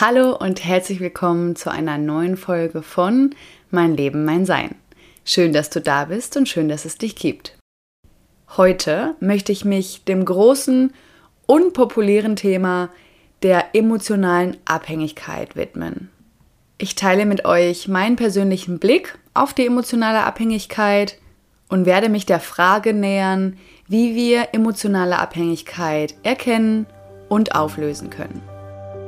Hallo und herzlich willkommen zu einer neuen Folge von Mein Leben, mein Sein. Schön, dass du da bist und schön, dass es dich gibt. Heute möchte ich mich dem großen, unpopulären Thema der emotionalen Abhängigkeit widmen. Ich teile mit euch meinen persönlichen Blick auf die emotionale Abhängigkeit und werde mich der Frage nähern, wie wir emotionale Abhängigkeit erkennen und auflösen können.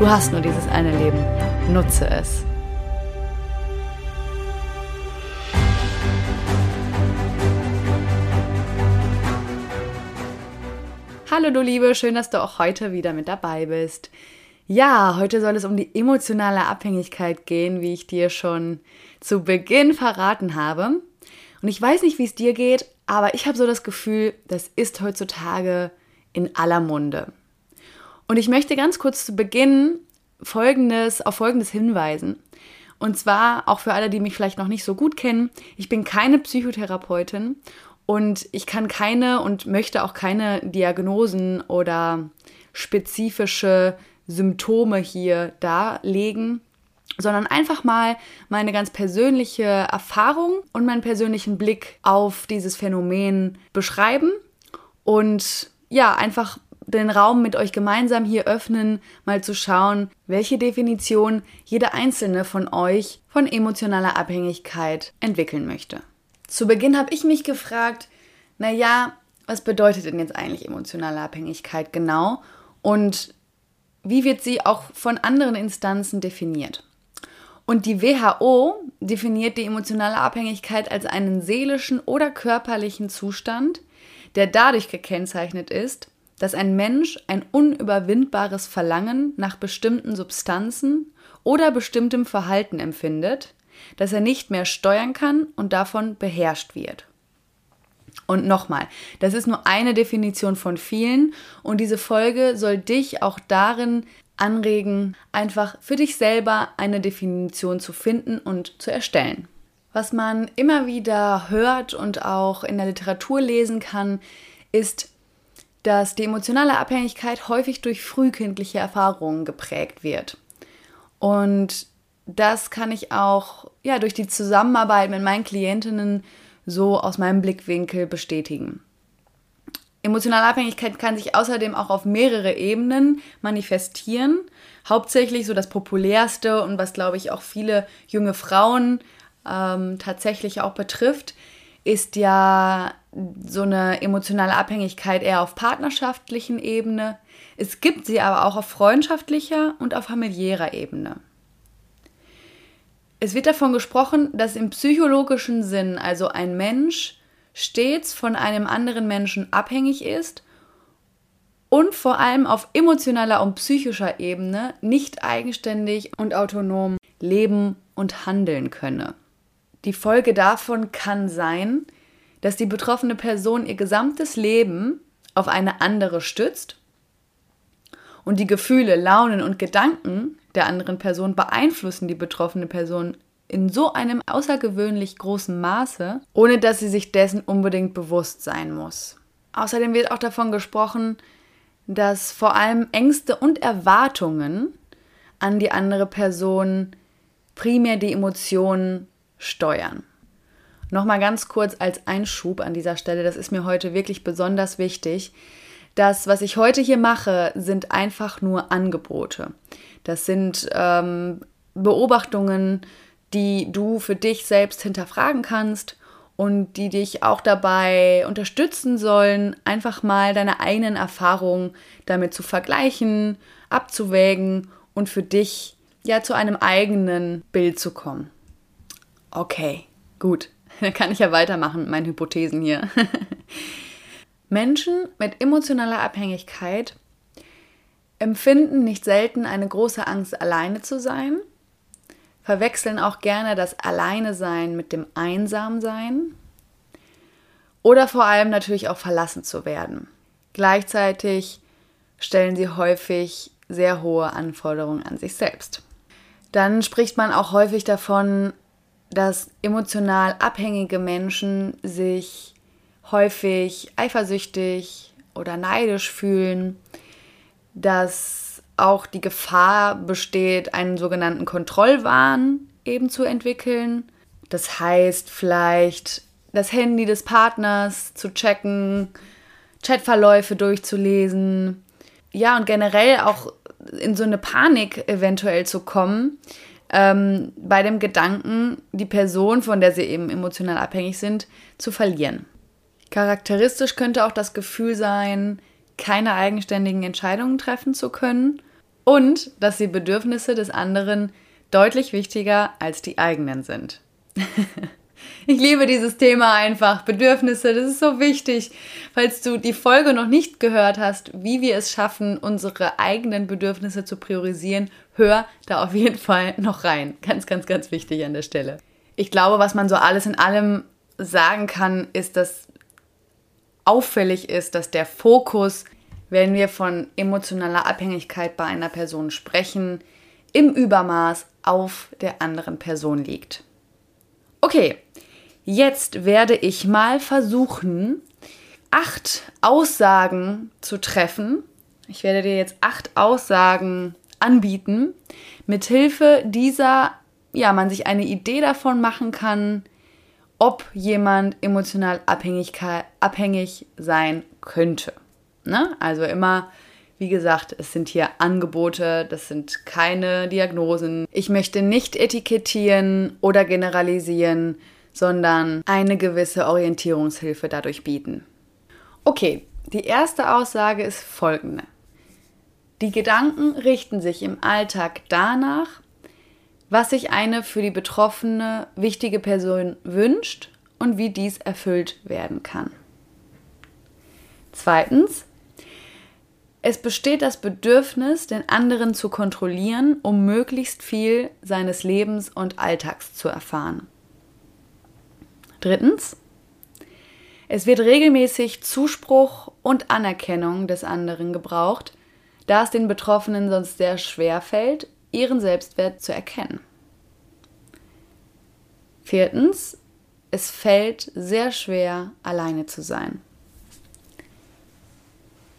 Du hast nur dieses eine Leben. Nutze es. Hallo du Liebe, schön, dass du auch heute wieder mit dabei bist. Ja, heute soll es um die emotionale Abhängigkeit gehen, wie ich dir schon zu Beginn verraten habe. Und ich weiß nicht, wie es dir geht, aber ich habe so das Gefühl, das ist heutzutage in aller Munde. Und ich möchte ganz kurz zu Beginn folgendes, auf Folgendes hinweisen. Und zwar auch für alle, die mich vielleicht noch nicht so gut kennen. Ich bin keine Psychotherapeutin und ich kann keine und möchte auch keine Diagnosen oder spezifische Symptome hier darlegen, sondern einfach mal meine ganz persönliche Erfahrung und meinen persönlichen Blick auf dieses Phänomen beschreiben und ja, einfach den Raum mit euch gemeinsam hier öffnen, mal zu schauen, welche Definition jeder einzelne von euch von emotionaler Abhängigkeit entwickeln möchte. Zu Beginn habe ich mich gefragt, naja, was bedeutet denn jetzt eigentlich emotionale Abhängigkeit genau und wie wird sie auch von anderen Instanzen definiert? Und die WHO definiert die emotionale Abhängigkeit als einen seelischen oder körperlichen Zustand, der dadurch gekennzeichnet ist, dass ein Mensch ein unüberwindbares Verlangen nach bestimmten Substanzen oder bestimmtem Verhalten empfindet, das er nicht mehr steuern kann und davon beherrscht wird. Und nochmal, das ist nur eine Definition von vielen und diese Folge soll dich auch darin anregen, einfach für dich selber eine Definition zu finden und zu erstellen. Was man immer wieder hört und auch in der Literatur lesen kann, ist, dass die emotionale Abhängigkeit häufig durch frühkindliche Erfahrungen geprägt wird. Und das kann ich auch ja, durch die Zusammenarbeit mit meinen Klientinnen so aus meinem Blickwinkel bestätigen. Emotionale Abhängigkeit kann sich außerdem auch auf mehrere Ebenen manifestieren. Hauptsächlich so das populärste und was, glaube ich, auch viele junge Frauen ähm, tatsächlich auch betrifft, ist ja so eine emotionale Abhängigkeit eher auf partnerschaftlichen Ebene. Es gibt sie aber auch auf freundschaftlicher und auf familiärer Ebene. Es wird davon gesprochen, dass im psychologischen Sinn also ein Mensch stets von einem anderen Menschen abhängig ist und vor allem auf emotionaler und psychischer Ebene nicht eigenständig und autonom leben und handeln könne. Die Folge davon kann sein, dass die betroffene Person ihr gesamtes Leben auf eine andere stützt und die Gefühle, Launen und Gedanken der anderen Person beeinflussen die betroffene Person in so einem außergewöhnlich großen Maße, ohne dass sie sich dessen unbedingt bewusst sein muss. Außerdem wird auch davon gesprochen, dass vor allem Ängste und Erwartungen an die andere Person primär die Emotionen steuern. Nochmal ganz kurz als Einschub an dieser Stelle, das ist mir heute wirklich besonders wichtig. Das, was ich heute hier mache, sind einfach nur Angebote. Das sind ähm, Beobachtungen, die du für dich selbst hinterfragen kannst und die dich auch dabei unterstützen sollen, einfach mal deine eigenen Erfahrungen damit zu vergleichen, abzuwägen und für dich ja zu einem eigenen Bild zu kommen. Okay, gut. Dann kann ich ja weitermachen mit meinen Hypothesen hier. Menschen mit emotionaler Abhängigkeit empfinden nicht selten eine große Angst, alleine zu sein, verwechseln auch gerne das Alleine-Sein mit dem Einsamsein oder vor allem natürlich auch verlassen zu werden. Gleichzeitig stellen sie häufig sehr hohe Anforderungen an sich selbst. Dann spricht man auch häufig davon, dass emotional abhängige Menschen sich häufig eifersüchtig oder neidisch fühlen, dass auch die Gefahr besteht, einen sogenannten Kontrollwahn eben zu entwickeln. Das heißt, vielleicht das Handy des Partners zu checken, Chatverläufe durchzulesen, ja, und generell auch in so eine Panik eventuell zu kommen, ähm, bei dem Gedanken, die Person, von der sie eben emotional abhängig sind, zu verlieren. Charakteristisch könnte auch das Gefühl sein, keine eigenständigen Entscheidungen treffen zu können und dass die Bedürfnisse des anderen deutlich wichtiger als die eigenen sind. Ich liebe dieses Thema einfach. Bedürfnisse, das ist so wichtig. Falls du die Folge noch nicht gehört hast, wie wir es schaffen, unsere eigenen Bedürfnisse zu priorisieren, hör da auf jeden Fall noch rein. Ganz, ganz, ganz wichtig an der Stelle. Ich glaube, was man so alles in allem sagen kann, ist, dass auffällig ist, dass der Fokus, wenn wir von emotionaler Abhängigkeit bei einer Person sprechen, im Übermaß auf der anderen Person liegt. Okay, jetzt werde ich mal versuchen, acht Aussagen zu treffen. Ich werde dir jetzt acht Aussagen anbieten, mithilfe dieser ja, man sich eine Idee davon machen kann, ob jemand emotional abhängig sein könnte. Ne? Also immer, wie gesagt, es sind hier Angebote, das sind keine Diagnosen. Ich möchte nicht etikettieren oder generalisieren, sondern eine gewisse Orientierungshilfe dadurch bieten. Okay, die erste Aussage ist folgende. Die Gedanken richten sich im Alltag danach, was sich eine für die Betroffene wichtige Person wünscht und wie dies erfüllt werden kann. Zweitens, es besteht das Bedürfnis, den anderen zu kontrollieren, um möglichst viel seines Lebens und Alltags zu erfahren. Drittens, es wird regelmäßig Zuspruch und Anerkennung des anderen gebraucht, da es den Betroffenen sonst sehr schwer fällt, ihren Selbstwert zu erkennen. Viertens, es fällt sehr schwer, alleine zu sein.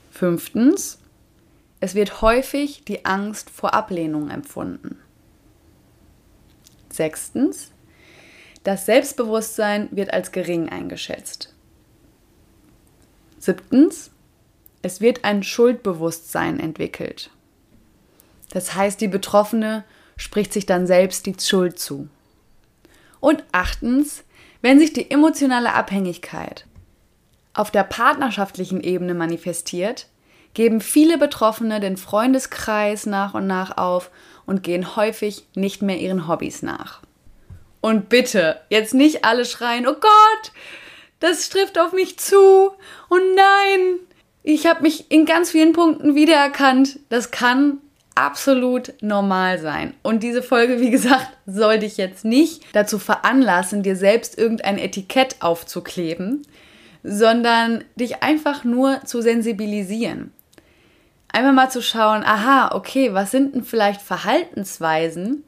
Fünftens, es wird häufig die Angst vor Ablehnung empfunden. Sechstens, das Selbstbewusstsein wird als gering eingeschätzt. Siebtens, es wird ein Schuldbewusstsein entwickelt. Das heißt, die Betroffene spricht sich dann selbst die Schuld zu. Und achtens, wenn sich die emotionale Abhängigkeit auf der partnerschaftlichen Ebene manifestiert, geben viele Betroffene den Freundeskreis nach und nach auf und gehen häufig nicht mehr ihren Hobbys nach. Und bitte, jetzt nicht alle schreien, oh Gott, das trifft auf mich zu. Oh nein, ich habe mich in ganz vielen Punkten wiedererkannt. Das kann absolut normal sein. Und diese Folge, wie gesagt, soll dich jetzt nicht dazu veranlassen, dir selbst irgendein Etikett aufzukleben, sondern dich einfach nur zu sensibilisieren. Einmal mal zu schauen, aha, okay, was sind denn vielleicht Verhaltensweisen,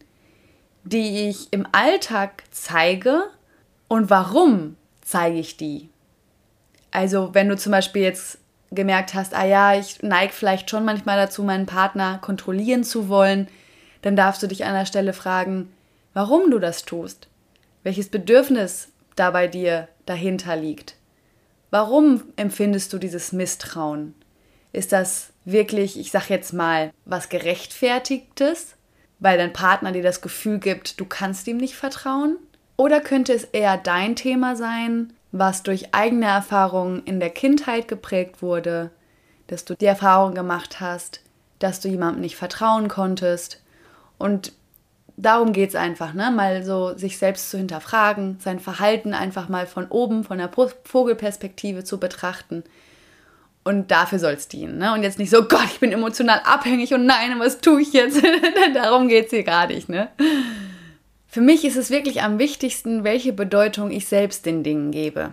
die ich im Alltag zeige und warum zeige ich die? Also, wenn du zum Beispiel jetzt gemerkt hast, ah ja, ich neige vielleicht schon manchmal dazu, meinen Partner kontrollieren zu wollen, dann darfst du dich an der Stelle fragen, warum du das tust, welches Bedürfnis da bei dir dahinter liegt. Warum empfindest du dieses Misstrauen? Ist das wirklich, ich sag jetzt mal, was gerechtfertigtes, weil dein Partner dir das Gefühl gibt, du kannst ihm nicht vertrauen? Oder könnte es eher dein Thema sein, was durch eigene Erfahrungen in der Kindheit geprägt wurde, dass du die Erfahrung gemacht hast, dass du jemandem nicht vertrauen konntest. Und darum geht es einfach, ne? mal so sich selbst zu hinterfragen, sein Verhalten einfach mal von oben, von der Vogelperspektive zu betrachten Und dafür soll es dienen. Ne? Und jetzt nicht so, Gott, ich bin emotional abhängig und nein, was tue ich jetzt? Darum geht es hier gar nicht. Ne? Für mich ist es wirklich am wichtigsten, welche Bedeutung ich selbst den Dingen gebe.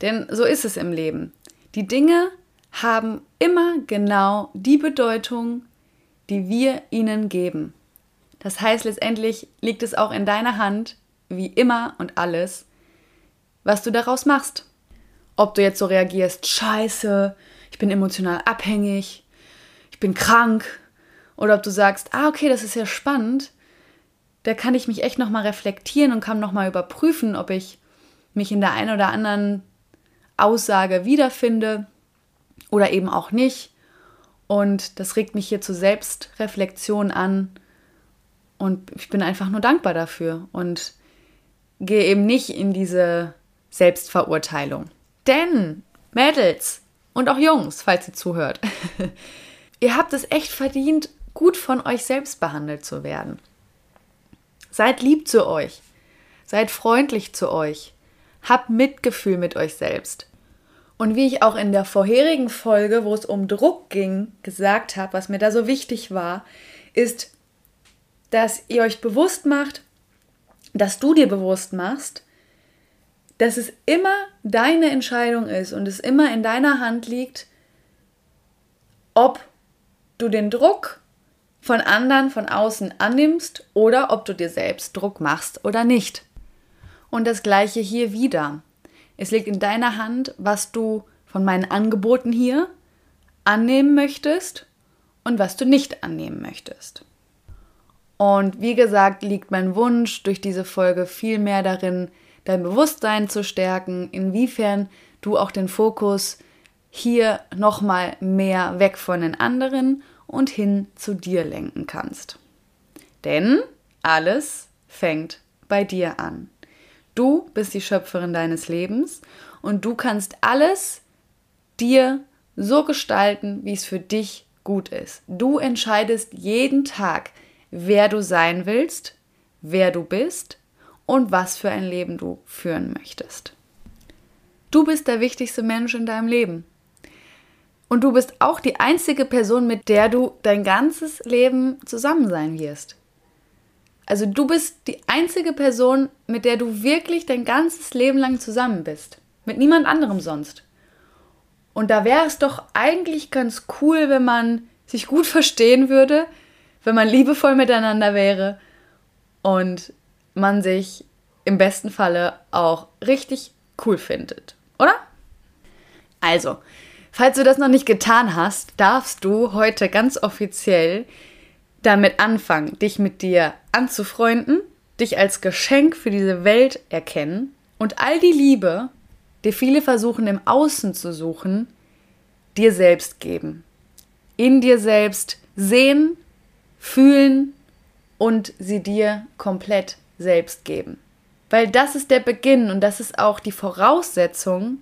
Denn so ist es im Leben. Die Dinge haben immer genau die Bedeutung, die wir ihnen geben. Das heißt, letztendlich liegt es auch in deiner Hand, wie immer und alles, was du daraus machst. Ob du jetzt so reagierst, scheiße, ich bin emotional abhängig, ich bin krank, oder ob du sagst, ah, okay, das ist ja spannend, da kann ich mich echt nochmal reflektieren und kann nochmal überprüfen, ob ich mich in der einen oder anderen Aussage wiederfinde oder eben auch nicht. Und das regt mich hier zur Selbstreflexion an. Und ich bin einfach nur dankbar dafür und gehe eben nicht in diese Selbstverurteilung. Denn, Mädels und auch Jungs, falls ihr zuhört, ihr habt es echt verdient, gut von euch selbst behandelt zu werden. Seid lieb zu euch. Seid freundlich zu euch. Habt Mitgefühl mit euch selbst. Und wie ich auch in der vorherigen Folge, wo es um Druck ging, gesagt habe, was mir da so wichtig war, ist, dass ihr euch bewusst macht, dass du dir bewusst machst, dass es immer deine Entscheidung ist und es immer in deiner Hand liegt, ob du den Druck von anderen von außen annimmst oder ob du dir selbst Druck machst oder nicht. Und das gleiche hier wieder. Es liegt in deiner Hand, was du von meinen Angeboten hier annehmen möchtest und was du nicht annehmen möchtest. Und wie gesagt, liegt mein Wunsch durch diese Folge viel mehr darin, dein Bewusstsein zu stärken, inwiefern du auch den Fokus hier nochmal mehr weg von den anderen und hin zu dir lenken kannst. Denn alles fängt bei dir an. Du bist die Schöpferin deines Lebens und du kannst alles dir so gestalten, wie es für dich gut ist. Du entscheidest jeden Tag, wer du sein willst, wer du bist und was für ein Leben du führen möchtest. Du bist der wichtigste Mensch in deinem Leben. Und du bist auch die einzige Person, mit der du dein ganzes Leben zusammen sein wirst. Also du bist die einzige Person, mit der du wirklich dein ganzes Leben lang zusammen bist. Mit niemand anderem sonst. Und da wäre es doch eigentlich ganz cool, wenn man sich gut verstehen würde, wenn man liebevoll miteinander wäre und man sich im besten Falle auch richtig cool findet, oder? Also, falls du das noch nicht getan hast, darfst du heute ganz offiziell damit anfangen, dich mit dir anzufreunden, dich als Geschenk für diese Welt erkennen und all die Liebe, die viele versuchen im Außen zu suchen, dir selbst geben. In dir selbst sehen, fühlen und sie dir komplett selbst geben. Weil das ist der Beginn und das ist auch die Voraussetzung,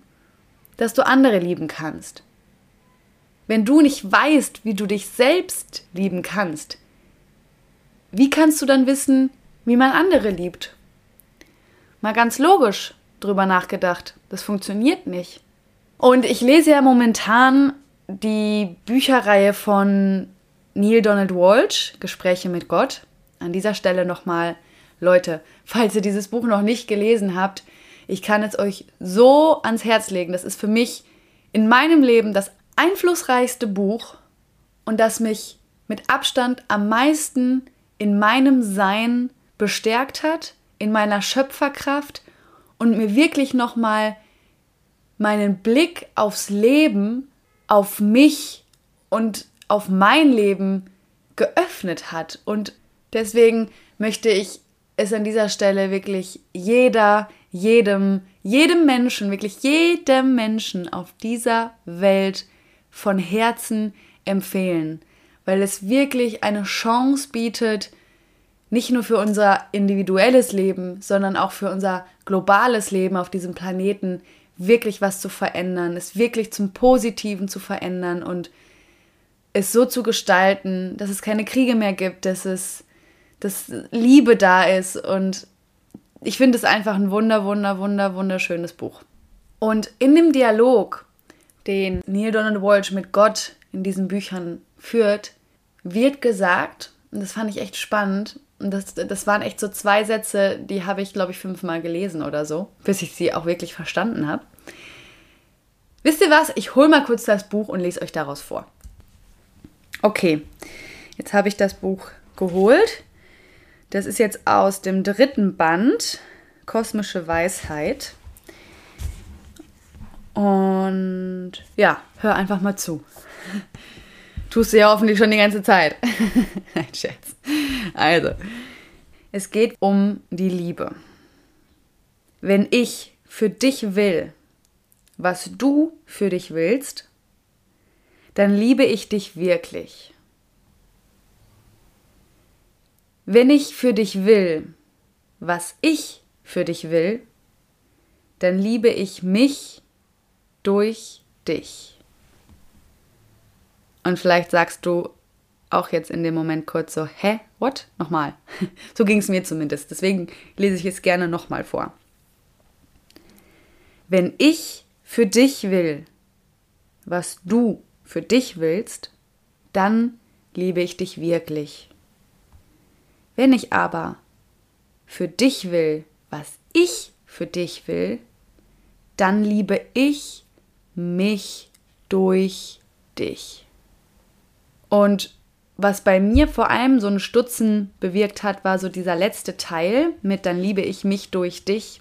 dass du andere lieben kannst. Wenn du nicht weißt, wie du dich selbst lieben kannst, wie kannst du dann wissen, wie man andere liebt? Mal ganz logisch drüber nachgedacht. Das funktioniert nicht. Und ich lese ja momentan die Bücherreihe von Neil Donald Walsh, Gespräche mit Gott. An dieser Stelle nochmal, Leute, falls ihr dieses Buch noch nicht gelesen habt, ich kann es euch so ans Herz legen. Das ist für mich in meinem Leben das einflussreichste Buch und das mich mit Abstand am meisten in meinem Sein bestärkt hat, in meiner Schöpferkraft und mir wirklich nochmal meinen Blick aufs Leben, auf mich und auf mein Leben geöffnet hat. Und deswegen möchte ich es an dieser Stelle wirklich jeder, jedem, jedem Menschen, wirklich jedem Menschen auf dieser Welt von Herzen empfehlen weil es wirklich eine Chance bietet, nicht nur für unser individuelles Leben, sondern auch für unser globales Leben auf diesem Planeten wirklich was zu verändern, es wirklich zum Positiven zu verändern und es so zu gestalten, dass es keine Kriege mehr gibt, dass es dass Liebe da ist und ich finde es einfach ein wunder, wunder, wunder, wunderschönes Buch. Und in dem Dialog den Neil Donald Walsh mit Gott in diesen Büchern führt, wird gesagt, und das fand ich echt spannend, und das, das waren echt so zwei Sätze, die habe ich, glaube ich, fünfmal gelesen oder so, bis ich sie auch wirklich verstanden habe. Wisst ihr was? Ich hole mal kurz das Buch und lese euch daraus vor. Okay, jetzt habe ich das Buch geholt. Das ist jetzt aus dem dritten Band, Kosmische Weisheit. Und ja, hör einfach mal zu. Tust du ja hoffentlich schon die ganze Zeit. Nein, Scherz. Also, es geht um die Liebe. Wenn ich für dich will, was du für dich willst, dann liebe ich dich wirklich. Wenn ich für dich will, was ich für dich will, dann liebe ich mich durch dich. Und vielleicht sagst du auch jetzt in dem Moment kurz so, hä, what? Nochmal. so ging es mir zumindest. Deswegen lese ich es gerne nochmal vor. Wenn ich für dich will, was du für dich willst, dann liebe ich dich wirklich. Wenn ich aber für dich will, was ich für dich will, dann liebe ich mich durch dich. Und was bei mir vor allem so ein Stutzen bewirkt hat, war so dieser letzte Teil mit dann liebe ich mich durch dich.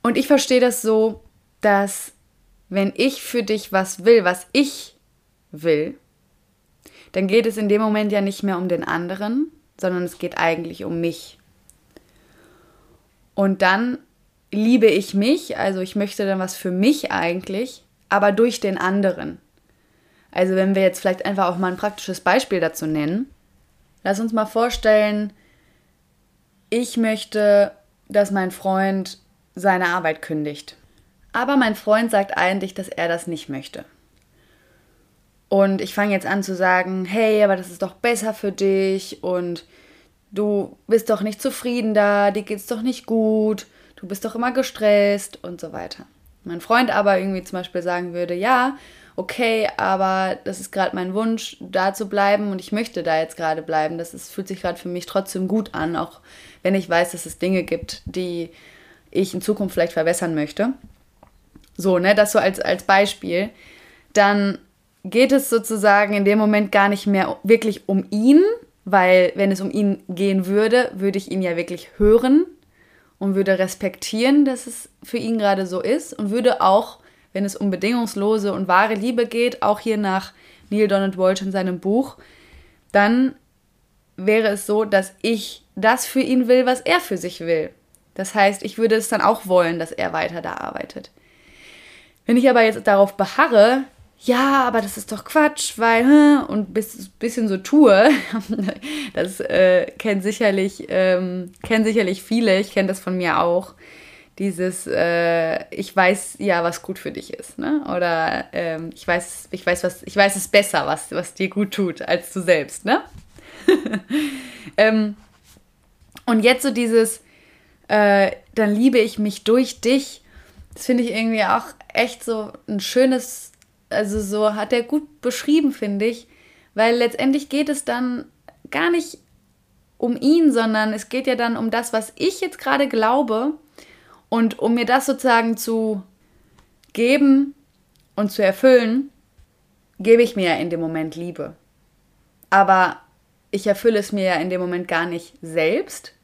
Und ich verstehe das so, dass wenn ich für dich was will, was ich will, dann geht es in dem Moment ja nicht mehr um den anderen, sondern es geht eigentlich um mich. Und dann liebe ich mich, also ich möchte dann was für mich eigentlich, aber durch den anderen. Also wenn wir jetzt vielleicht einfach auch mal ein praktisches Beispiel dazu nennen. Lass uns mal vorstellen, ich möchte, dass mein Freund seine Arbeit kündigt. Aber mein Freund sagt eigentlich, dass er das nicht möchte. Und ich fange jetzt an zu sagen, hey, aber das ist doch besser für dich und du bist doch nicht zufrieden da, dir geht's doch nicht gut, du bist doch immer gestresst und so weiter. Mein Freund aber irgendwie zum Beispiel sagen würde, ja, okay, aber das ist gerade mein Wunsch, da zu bleiben und ich möchte da jetzt gerade bleiben. Das ist, fühlt sich gerade für mich trotzdem gut an, auch wenn ich weiß, dass es Dinge gibt, die ich in Zukunft vielleicht verbessern möchte. So, ne, das so als, als Beispiel. Dann geht es sozusagen in dem Moment gar nicht mehr wirklich um ihn, weil wenn es um ihn gehen würde, würde ich ihn ja wirklich hören und würde respektieren, dass es für ihn gerade so ist und würde auch wenn es um bedingungslose und wahre Liebe geht, auch hier nach Neil Donald Walsh in seinem Buch, dann wäre es so, dass ich das für ihn will, was er für sich will. Das heißt, ich würde es dann auch wollen, dass er weiter da arbeitet. Wenn ich aber jetzt darauf beharre, ja, aber das ist doch Quatsch, weil, und ein bisschen so tue, das äh, kennen sicherlich, ähm, kennen sicherlich viele, ich kenne das von mir auch, dieses, äh, ich weiß ja, was gut für dich ist, ne? Oder ähm, ich weiß, ich weiß, was, ich weiß es besser, was, was dir gut tut, als du selbst, ne? ähm, und jetzt so dieses, äh, dann liebe ich mich durch dich, das finde ich irgendwie auch echt so ein schönes, also so hat er gut beschrieben, finde ich, weil letztendlich geht es dann gar nicht um ihn, sondern es geht ja dann um das, was ich jetzt gerade glaube und um mir das sozusagen zu geben und zu erfüllen, gebe ich mir ja in dem Moment Liebe. Aber ich erfülle es mir ja in dem Moment gar nicht selbst,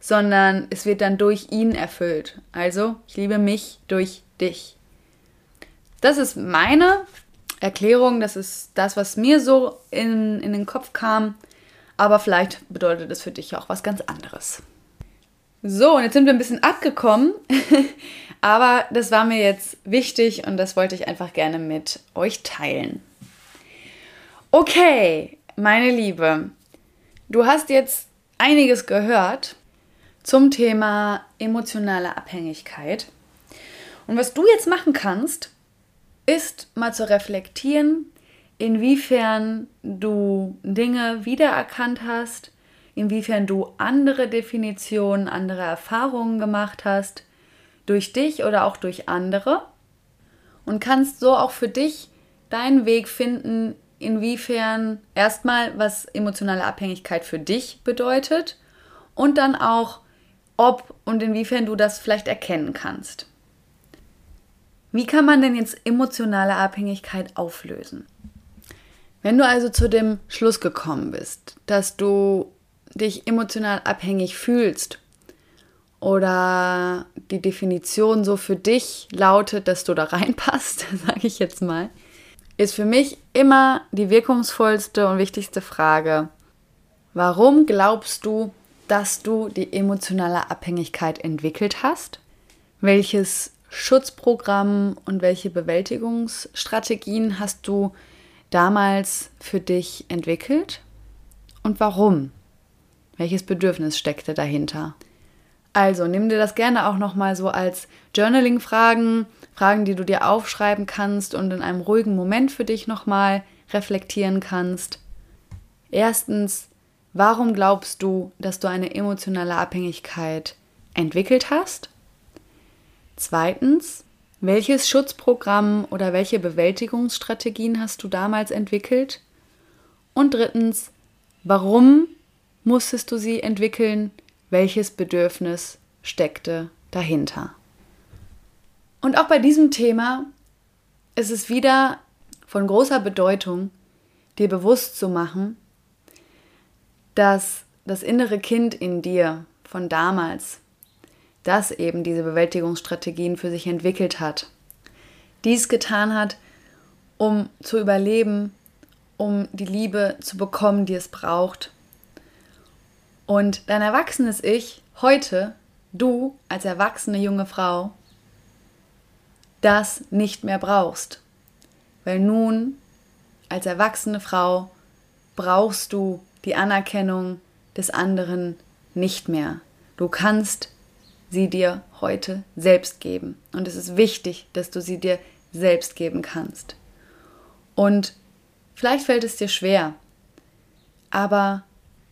sondern es wird dann durch ihn erfüllt. Also, ich liebe mich durch dich. Das ist meine Erklärung, das ist das, was mir so in, in den Kopf kam. Aber vielleicht bedeutet es für dich auch was ganz anderes. So, und jetzt sind wir ein bisschen abgekommen, aber das war mir jetzt wichtig und das wollte ich einfach gerne mit euch teilen. Okay, meine Liebe, du hast jetzt einiges gehört zum Thema emotionale Abhängigkeit. Und was du jetzt machen kannst, ist mal zu reflektieren, inwiefern du Dinge wiedererkannt hast, inwiefern du andere Definitionen, andere Erfahrungen gemacht hast, durch dich oder auch durch andere. und kannst so auch für dich deinen Weg finden, inwiefern erstmal, was emotionale Abhängigkeit für dich bedeutet und dann auch, ob und inwiefern du das vielleicht erkennen kannst. Wie kann man denn jetzt emotionale Abhängigkeit auflösen? Wenn du also zu dem Schluss gekommen bist, dass du dich emotional abhängig fühlst oder die Definition so für dich lautet, dass du da reinpasst, sage ich jetzt mal, ist für mich immer die wirkungsvollste und wichtigste Frage, warum glaubst du, dass du die emotionale Abhängigkeit entwickelt hast? Welches Schutzprogramm und welche Bewältigungsstrategien hast du damals für dich entwickelt? Und warum? Welches Bedürfnis steckte dahinter? Also nimm dir das gerne auch nochmal so als Journaling-Fragen, Fragen, die du dir aufschreiben kannst und in einem ruhigen Moment für dich nochmal reflektieren kannst. Erstens, warum glaubst du, dass du eine emotionale Abhängigkeit entwickelt hast? Zweitens, welches Schutzprogramm oder welche Bewältigungsstrategien hast du damals entwickelt? Und drittens, warum musstest du sie entwickeln? welches Bedürfnis steckte dahinter. Und auch bei diesem Thema ist es wieder von großer Bedeutung, dir bewusst zu machen, dass das innere Kind in dir von damals, das eben diese Bewältigungsstrategien für sich entwickelt hat, dies getan hat, um zu überleben, um die Liebe zu bekommen, die es braucht, und dein erwachsenes Ich, heute, du als erwachsene junge Frau, das nicht mehr brauchst. Weil nun, als erwachsene Frau, brauchst du die Anerkennung des anderen nicht mehr. Du kannst sie dir heute selbst geben. Und es ist wichtig, dass du sie dir selbst geben kannst. Und vielleicht fällt es dir schwer, aber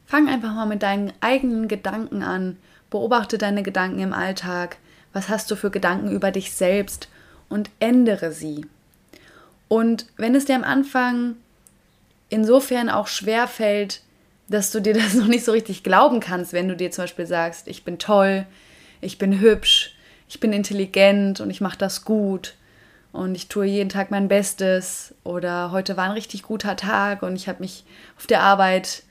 Fang einfach mal mit deinen eigenen Gedanken an. Beobachte deine Gedanken im Alltag. Was hast du für Gedanken über dich selbst? Und ändere sie. Und wenn es dir am Anfang insofern auch schwer fällt, dass du dir das noch nicht so richtig glauben kannst, wenn du dir zum Beispiel sagst, ich bin toll, ich bin hübsch, ich bin intelligent und ich mache das gut und ich tue jeden Tag mein Bestes oder heute war ein richtig guter Tag und ich habe mich auf der Arbeit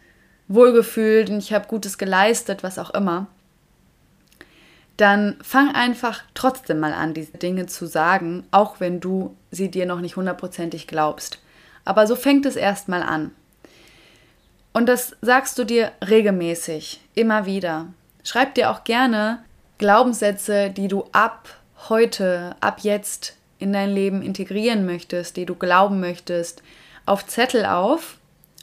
wohlgefühlt und ich habe Gutes geleistet, was auch immer, dann fang einfach trotzdem mal an, diese Dinge zu sagen, auch wenn du sie dir noch nicht hundertprozentig glaubst. Aber so fängt es erstmal an. Und das sagst du dir regelmäßig, immer wieder. Schreib dir auch gerne Glaubenssätze, die du ab heute, ab jetzt in dein Leben integrieren möchtest, die du glauben möchtest, auf Zettel auf.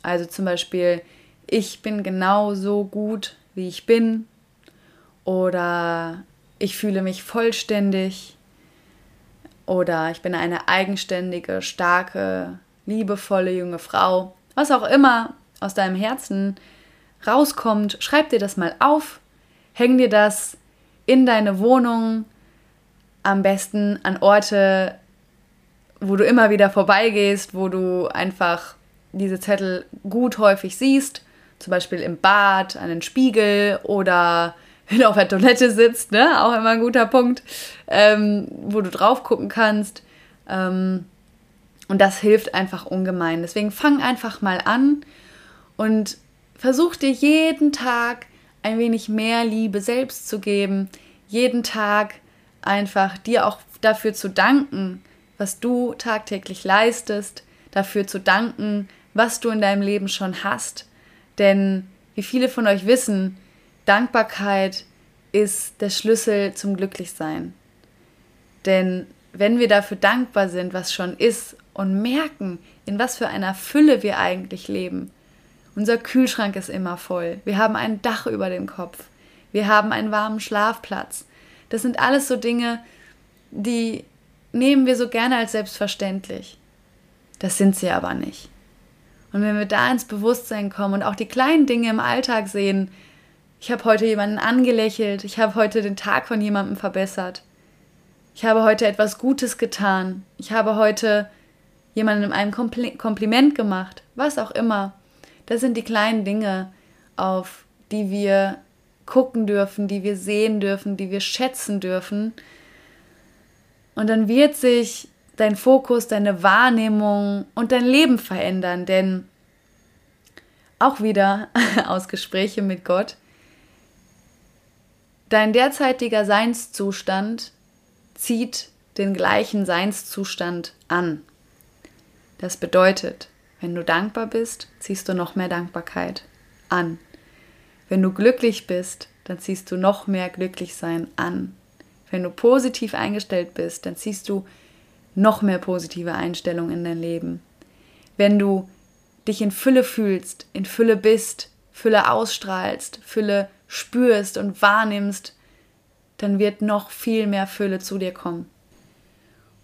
Also zum Beispiel, ich bin genau so gut, wie ich bin oder ich fühle mich vollständig oder ich bin eine eigenständige, starke, liebevolle junge Frau. Was auch immer aus deinem Herzen rauskommt, schreib dir das mal auf, häng dir das in deine Wohnung, am besten an Orte, wo du immer wieder vorbeigehst, wo du einfach diese Zettel gut häufig siehst zum Beispiel im Bad, an den Spiegel oder wenn du auf der Toilette sitzt, ne? auch immer ein guter Punkt, ähm, wo du drauf gucken kannst. Ähm, und das hilft einfach ungemein. Deswegen fang einfach mal an und versuch dir jeden Tag ein wenig mehr Liebe selbst zu geben, jeden Tag einfach dir auch dafür zu danken, was du tagtäglich leistest, dafür zu danken, was du in deinem Leben schon hast denn wie viele von euch wissen, Dankbarkeit ist der Schlüssel zum Glücklichsein. Denn wenn wir dafür dankbar sind, was schon ist und merken, in was für einer Fülle wir eigentlich leben, unser Kühlschrank ist immer voll, wir haben ein Dach über dem Kopf, wir haben einen warmen Schlafplatz. Das sind alles so Dinge, die nehmen wir so gerne als selbstverständlich. Das sind sie aber nicht. Und wenn wir da ins Bewusstsein kommen und auch die kleinen Dinge im Alltag sehen, ich habe heute jemanden angelächelt, ich habe heute den Tag von jemandem verbessert, Ich habe heute etwas Gutes getan. Ich habe heute jemandem ein Kompli Kompliment gemacht. Was auch immer. Das sind die kleinen Dinge, auf die wir gucken dürfen, die wir sehen dürfen, die wir schätzen dürfen. Und dann wird sich dein Fokus, deine Wahrnehmung und dein Leben verändern, denn auch wieder aus Gesprächen mit Gott, dein derzeitiger Seinszustand zieht den gleichen Seinszustand an. Das bedeutet, wenn du dankbar bist, ziehst du noch mehr Dankbarkeit an. Wenn du glücklich bist, dann ziehst du noch mehr Glücklichsein an. Wenn du positiv eingestellt bist, dann ziehst du noch mehr positive Einstellung in dein Leben. Wenn du dich in Fülle fühlst, in Fülle bist, Fülle ausstrahlst, Fülle spürst und wahrnimmst, dann wird noch viel mehr Fülle zu dir kommen.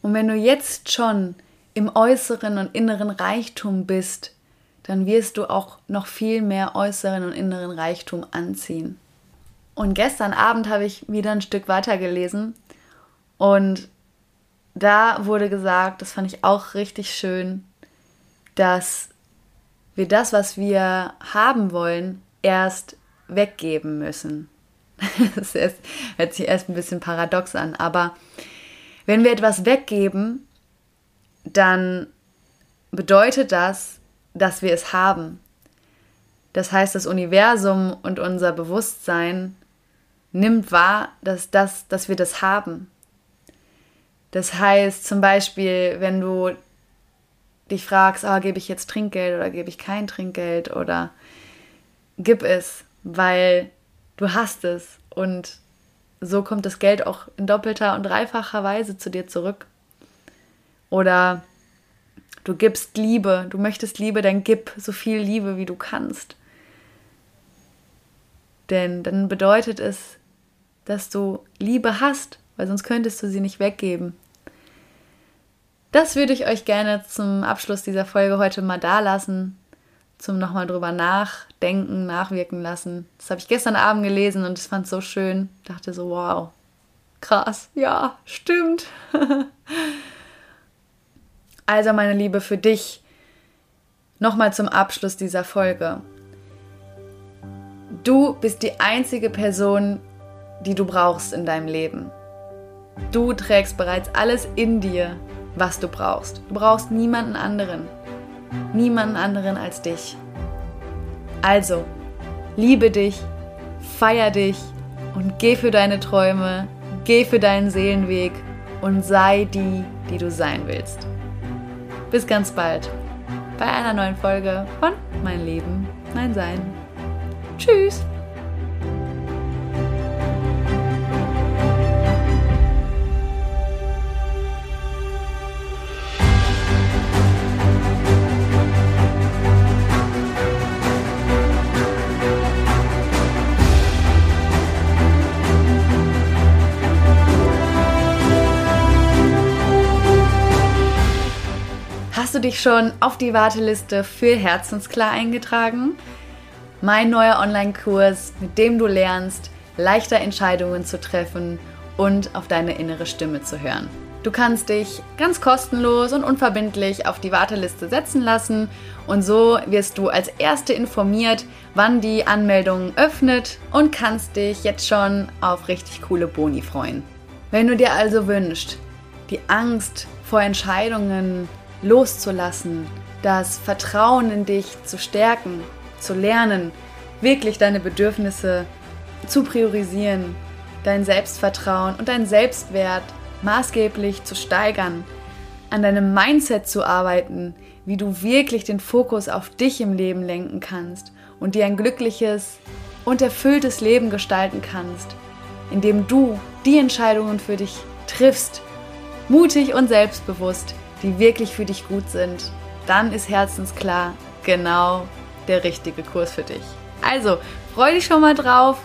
Und wenn du jetzt schon im äußeren und inneren Reichtum bist, dann wirst du auch noch viel mehr äußeren und inneren Reichtum anziehen. Und gestern Abend habe ich wieder ein Stück weiter gelesen und da wurde gesagt, das fand ich auch richtig schön, dass wir das, was wir haben wollen, erst weggeben müssen. Das hört sich erst ein bisschen paradox an, aber wenn wir etwas weggeben, dann bedeutet das, dass wir es haben. Das heißt, das Universum und unser Bewusstsein nimmt wahr, dass, das, dass wir das haben. Das heißt zum Beispiel, wenn du dich fragst, oh, gebe ich jetzt Trinkgeld oder gebe ich kein Trinkgeld oder gib es, weil du hast es und so kommt das Geld auch in doppelter und dreifacher Weise zu dir zurück. Oder du gibst Liebe, du möchtest Liebe, dann gib so viel Liebe, wie du kannst. Denn dann bedeutet es, dass du Liebe hast, weil sonst könntest du sie nicht weggeben. Das würde ich euch gerne zum Abschluss dieser Folge heute mal da lassen, zum nochmal drüber nachdenken, nachwirken lassen. Das habe ich gestern Abend gelesen und ich fand es so schön. Dachte so, wow, krass, ja, stimmt. also meine Liebe, für dich nochmal zum Abschluss dieser Folge. Du bist die einzige Person, die du brauchst in deinem Leben. Du trägst bereits alles in dir, was du brauchst. Du brauchst niemanden anderen. Niemanden anderen als dich. Also, liebe dich, feier dich und geh für deine Träume, geh für deinen Seelenweg und sei die, die du sein willst. Bis ganz bald bei einer neuen Folge von Mein Leben, mein Sein. Tschüss! Dich schon auf die Warteliste für Herzensklar eingetragen? Mein neuer Online-Kurs, mit dem du lernst, leichter Entscheidungen zu treffen und auf deine innere Stimme zu hören. Du kannst dich ganz kostenlos und unverbindlich auf die Warteliste setzen lassen und so wirst du als Erste informiert, wann die Anmeldung öffnet und kannst dich jetzt schon auf richtig coole Boni freuen. Wenn du dir also wünschst, die Angst vor Entscheidungen loszulassen, das Vertrauen in dich zu stärken, zu lernen, wirklich deine Bedürfnisse zu priorisieren, dein Selbstvertrauen und dein Selbstwert maßgeblich zu steigern, an deinem Mindset zu arbeiten, wie du wirklich den Fokus auf dich im Leben lenken kannst und dir ein glückliches und erfülltes Leben gestalten kannst, indem du die Entscheidungen für dich triffst, mutig und selbstbewusst, die wirklich für dich gut sind, dann ist Herzensklar genau der richtige Kurs für dich. Also, freu dich schon mal drauf,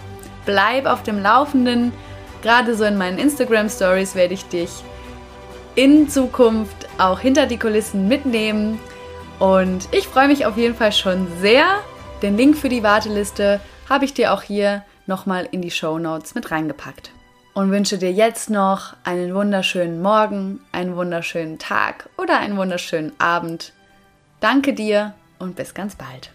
bleib auf dem Laufenden. Gerade so in meinen Instagram Stories werde ich dich in Zukunft auch hinter die Kulissen mitnehmen. Und ich freue mich auf jeden Fall schon sehr. Den Link für die Warteliste habe ich dir auch hier nochmal in die Show Notes mit reingepackt. Und wünsche dir jetzt noch einen wunderschönen Morgen, einen wunderschönen Tag oder einen wunderschönen Abend. Danke dir und bis ganz bald.